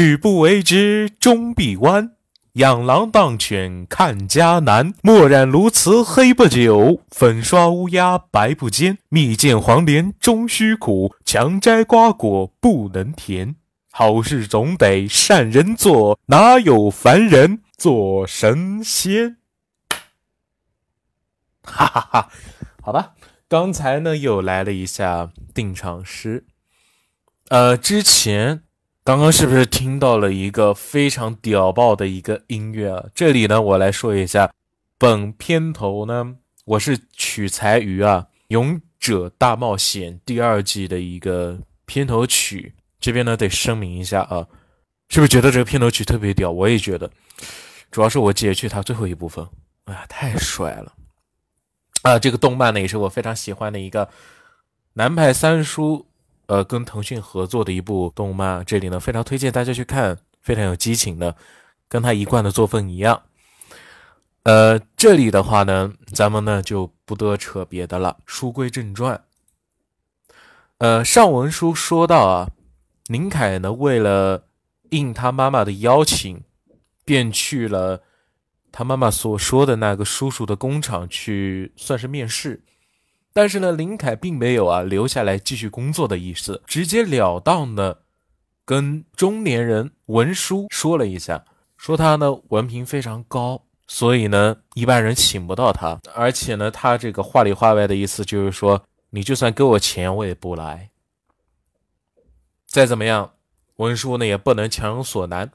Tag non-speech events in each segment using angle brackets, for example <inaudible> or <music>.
曲不为之终必弯。养狼当犬看家难，墨染鸬鹚黑不久，粉刷乌鸦白不尖。蜜饯黄连终须苦，强摘瓜果不能甜。好事总得善人做，哪有凡人做神仙？<laughs> 哈哈哈，好吧，刚才呢又来了一下定场诗，呃，之前。刚刚是不是听到了一个非常屌爆的一个音乐啊？这里呢，我来说一下，本片头呢，我是取材于啊《勇者大冒险》第二季的一个片头曲。这边呢，得声明一下啊，是不是觉得这个片头曲特别屌？我也觉得，主要是我截去它最后一部分，哎呀，太帅了啊！这个动漫呢，也是我非常喜欢的一个南派三叔。呃，跟腾讯合作的一部动漫，这里呢非常推荐大家去看，非常有激情的，跟他一贯的作风一样。呃，这里的话呢，咱们呢就不得扯别的了，书归正传。呃，上文书说到啊，林凯呢为了应他妈妈的邀请，便去了他妈妈所说的那个叔叔的工厂去，算是面试。但是呢，林凯并没有啊留下来继续工作的意思，直截了当的跟中年人文书说了一下，说他呢文凭非常高，所以呢一般人请不到他，而且呢他这个话里话外的意思就是说，你就算给我钱我也不来。再怎么样，文书呢也不能强人所难，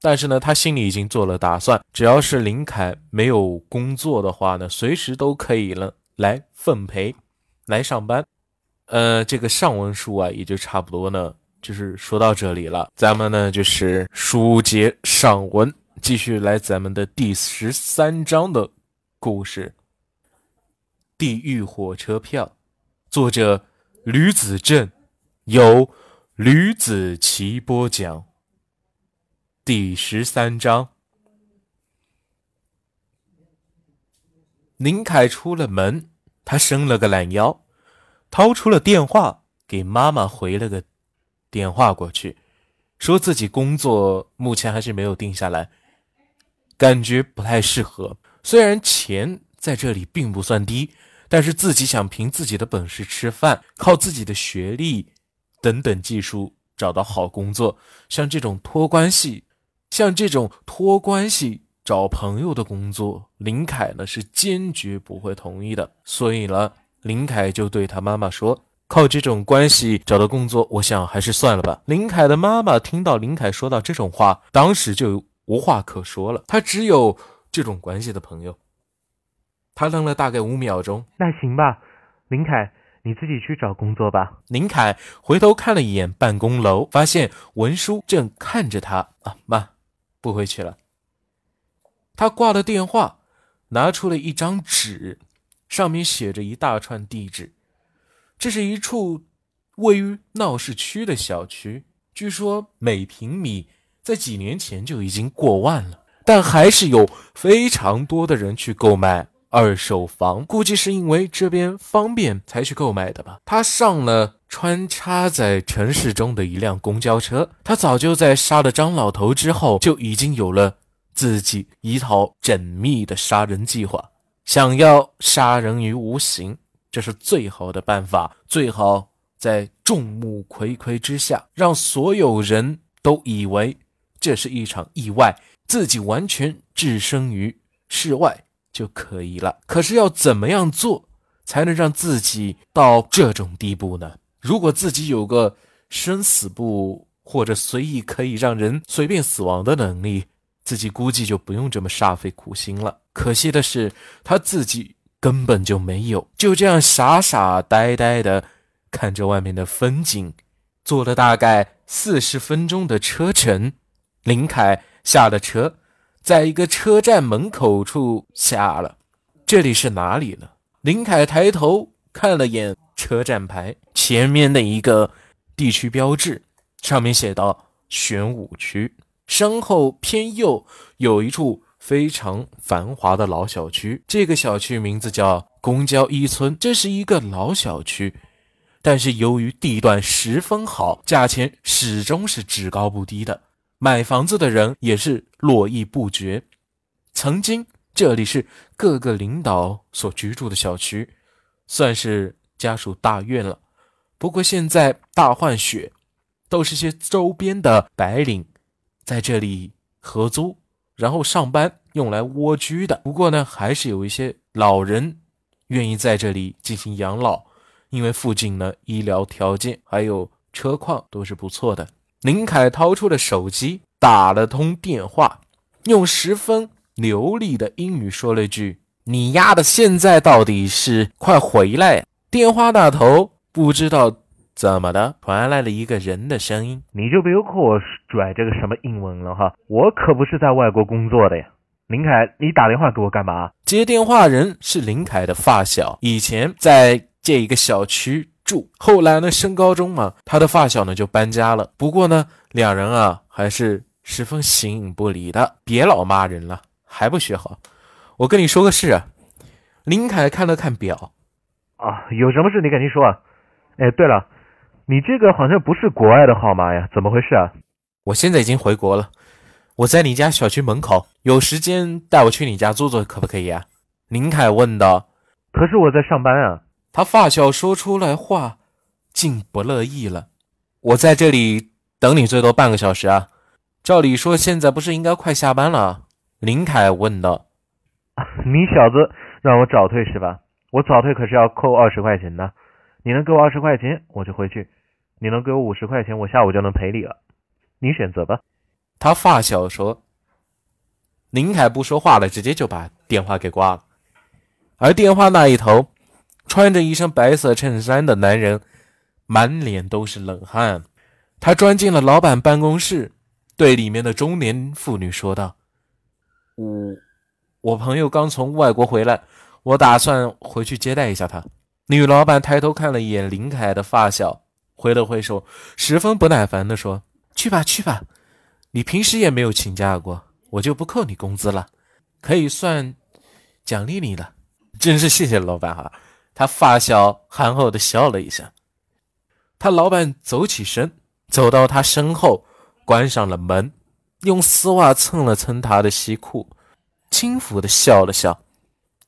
但是呢他心里已经做了打算，只要是林凯没有工作的话呢，随时都可以了。来奉陪，来上班，呃，这个上文书啊，也就差不多呢，就是说到这里了。咱们呢，就是书接上文，继续来咱们的第十三章的故事，《地狱火车票》，作者吕子正，由吕子奇播讲。第十三章。林凯出了门，他伸了个懒腰，掏出了电话，给妈妈回了个电话过去，说自己工作目前还是没有定下来，感觉不太适合。虽然钱在这里并不算低，但是自己想凭自己的本事吃饭，靠自己的学历等等技术找到好工作，像这种托关系，像这种托关系。找朋友的工作，林凯呢是坚决不会同意的。所以呢，林凯就对他妈妈说：“靠这种关系找到工作，我想还是算了吧。”林凯的妈妈听到林凯说到这种话，当时就无话可说了。他只有这种关系的朋友。他愣了大概五秒钟，那行吧，林凯，你自己去找工作吧。林凯回头看了一眼办公楼，发现文书正看着他。啊妈，不回去了。他挂了电话，拿出了一张纸，上面写着一大串地址。这是一处位于闹市区的小区，据说每平米在几年前就已经过万了，但还是有非常多的人去购买二手房。估计是因为这边方便才去购买的吧。他上了穿插在城市中的一辆公交车，他早就在杀了张老头之后就已经有了。自己一套缜密的杀人计划，想要杀人于无形，这是最好的办法。最好在众目睽睽之下，让所有人都以为这是一场意外，自己完全置身于事外就可以了。可是要怎么样做才能让自己到这种地步呢？如果自己有个生死簿，或者随意可以让人随便死亡的能力。自己估计就不用这么煞费苦心了。可惜的是，他自己根本就没有，就这样傻傻呆呆的看着外面的风景。坐了大概四十分钟的车程，林凯下了车，在一个车站门口处下了。这里是哪里呢？林凯抬头看了眼车站牌，前面的一个地区标志，上面写道：玄武区。身后偏右有一处非常繁华的老小区，这个小区名字叫公交一村。这是一个老小区，但是由于地段十分好，价钱始终是只高不低的。买房子的人也是络绎不绝。曾经这里是各个领导所居住的小区，算是家属大院了。不过现在大换血，都是些周边的白领在这里合租，然后上班用来蜗居的。不过呢，还是有一些老人愿意在这里进行养老，因为附近呢医疗条件还有车况都是不错的。林凯掏出了手机，打了通电话，用十分流利的英语说了一句：“你丫的，现在到底是快回来！”电话那头不知道怎么的传来了一个人的声音：“你就别给我拽这个什么英文了哈，我可不是在外国工作的呀。”林凯，你打电话给我干嘛？接电话人是林凯的发小，以前在这一个小区。住，后来呢，升高中嘛，他的发小呢就搬家了。不过呢，两人啊还是十分形影不离的。别老骂人了，还不学好。我跟你说个事啊。林凯看了看表，啊，有什么事你赶紧说啊。哎，对了，你这个好像不是国外的号码呀，怎么回事啊？我现在已经回国了，我在你家小区门口，有时间带我去你家坐坐，可不可以啊？林凯问道。可是我在上班啊。他发小说出来话，竟不乐意了。我在这里等你最多半个小时啊！照理说现在不是应该快下班了？林凯问道。<laughs> 你小子让我早退是吧？我早退可是要扣二十块钱的。你能给我二十块钱，我就回去；你能给我五十块钱，我下午就能赔你了。你选择吧。他发小说。林凯不说话了，直接就把电话给挂了。而电话那一头。穿着一身白色衬衫的男人，满脸都是冷汗。他钻进了老板办公室，对里面的中年妇女说道：“我，我朋友刚从外国回来，我打算回去接待一下他。”女老板抬头看了一眼林凯的发小，挥了挥手，十分不耐烦地说：“去吧，去吧，你平时也没有请假过，我就不扣你工资了，可以算奖励你的。真是谢谢老板哈。”他发小憨厚的笑了一下，他老板走起身，走到他身后，关上了门，用丝袜蹭了蹭他的西裤，轻抚的笑了笑，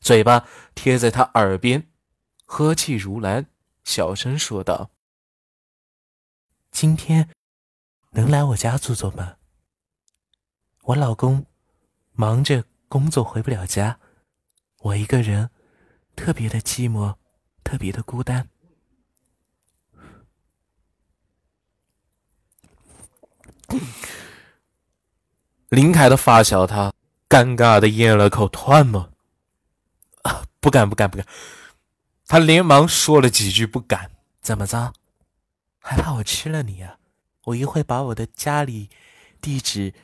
嘴巴贴在他耳边，呵气如兰，小声说道：“今天能来我家坐坐吗？我老公忙着工作回不了家，我一个人。”特别的寂寞，特别的孤单。林凯的发小他尴尬的咽了口唾沫，不敢不敢不敢！他连忙说了几句不敢。怎么着？还怕我吃了你啊？我一会把我的家里地址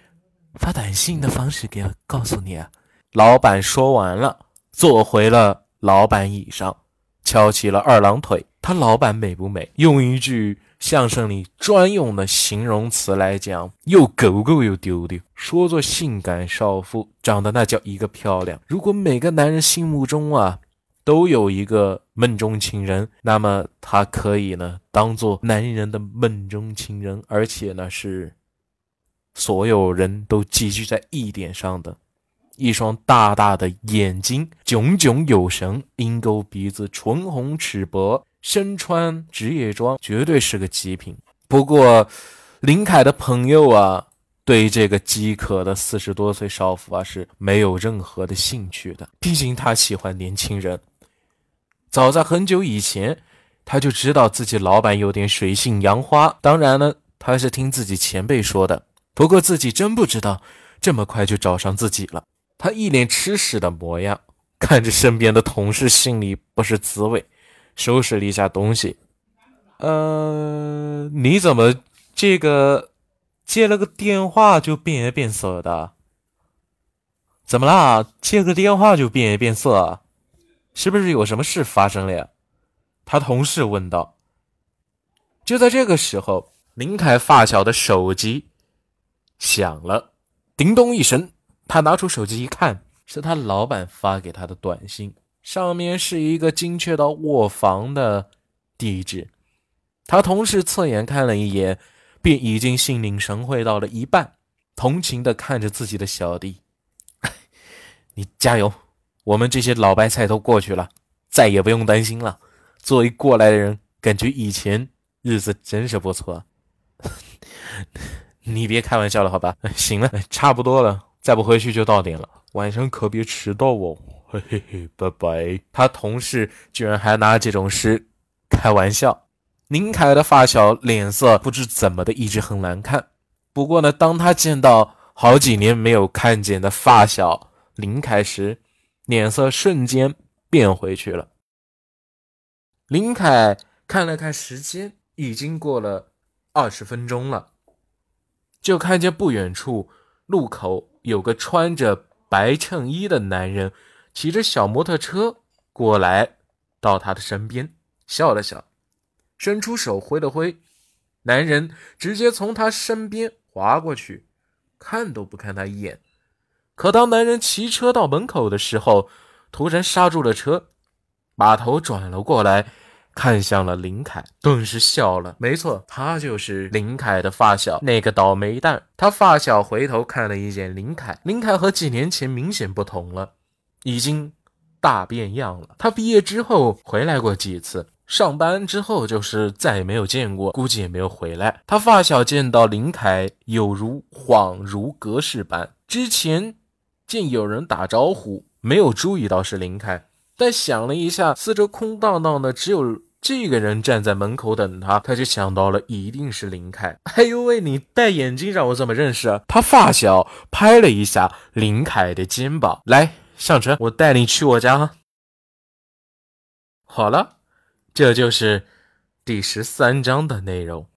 发短信的方式给告诉你啊！老板说完了，坐回了。老板椅上翘起了二郎腿，他老板美不美？用一句相声里专用的形容词来讲，又狗狗又丢丢。说做性感少妇，长得那叫一个漂亮。如果每个男人心目中啊都有一个梦中情人，那么他可以呢当做男人的梦中情人，而且呢是所有人都集聚在一点上的。一双大大的眼睛，炯炯有神，鹰钩鼻子，唇红齿薄，身穿职业装，绝对是个极品。不过，林凯的朋友啊，对这个饥渴的四十多岁少妇啊是没有任何的兴趣的。毕竟他喜欢年轻人。早在很久以前，他就知道自己老板有点水性杨花。当然呢，他是听自己前辈说的。不过自己真不知道，这么快就找上自己了。他一脸吃屎的模样，看着身边的同事，心里不是滋味。收拾了一下东西，呃，你怎么这个接了个电话就变颜变色的？怎么啦？接个电话就变颜变色，是不是有什么事发生了呀？他同事问道。就在这个时候，林凯发小的手机响了，叮咚一声。他拿出手机一看，是他老板发给他的短信，上面是一个精确到卧房的地址。他同事侧眼看了一眼，便已经心领神会到了一半。同情的看着自己的小弟：“ <laughs> 你加油，我们这些老白菜都过去了，再也不用担心了。作为过来的人，感觉以前日子真是不错。<laughs> 你别开玩笑了，好吧？行了，差不多了，再不回去就到点了，晚上可别迟到哦。嘿嘿嘿，拜拜。他同事居然还拿这种事开玩笑。林凯的发小脸色不知怎么的一直很难看。不过呢，当他见到好几年没有看见的发小林凯时，脸色瞬间变回去了。林凯看了看时间，已经过了二十分钟了，就看见不远处路口有个穿着白衬衣的男人骑着小摩托车过来，到他的身边，笑了笑，伸出手挥了挥，男人直接从他身边。划过去，看都不看他一眼。可当男人骑车到门口的时候，突然刹住了车，把头转了过来，看向了林凯，顿时笑了。没错，他就是林凯的发小，那个倒霉蛋。他发小回头看了一眼林凯，林凯和几年前明显不同了，已经大变样了。他毕业之后回来过几次。上班之后就是再也没有见过，估计也没有回来。他发小见到林凯，有如恍如隔世般。之前见有人打招呼，没有注意到是林凯，但想了一下，四周空荡荡的，只有这个人站在门口等他，他就想到了一定是林凯。哎呦喂，你戴眼镜让我怎么认识？他发小拍了一下林凯的肩膀，来上车，我带你去我家。好了。这就是第十三章的内容。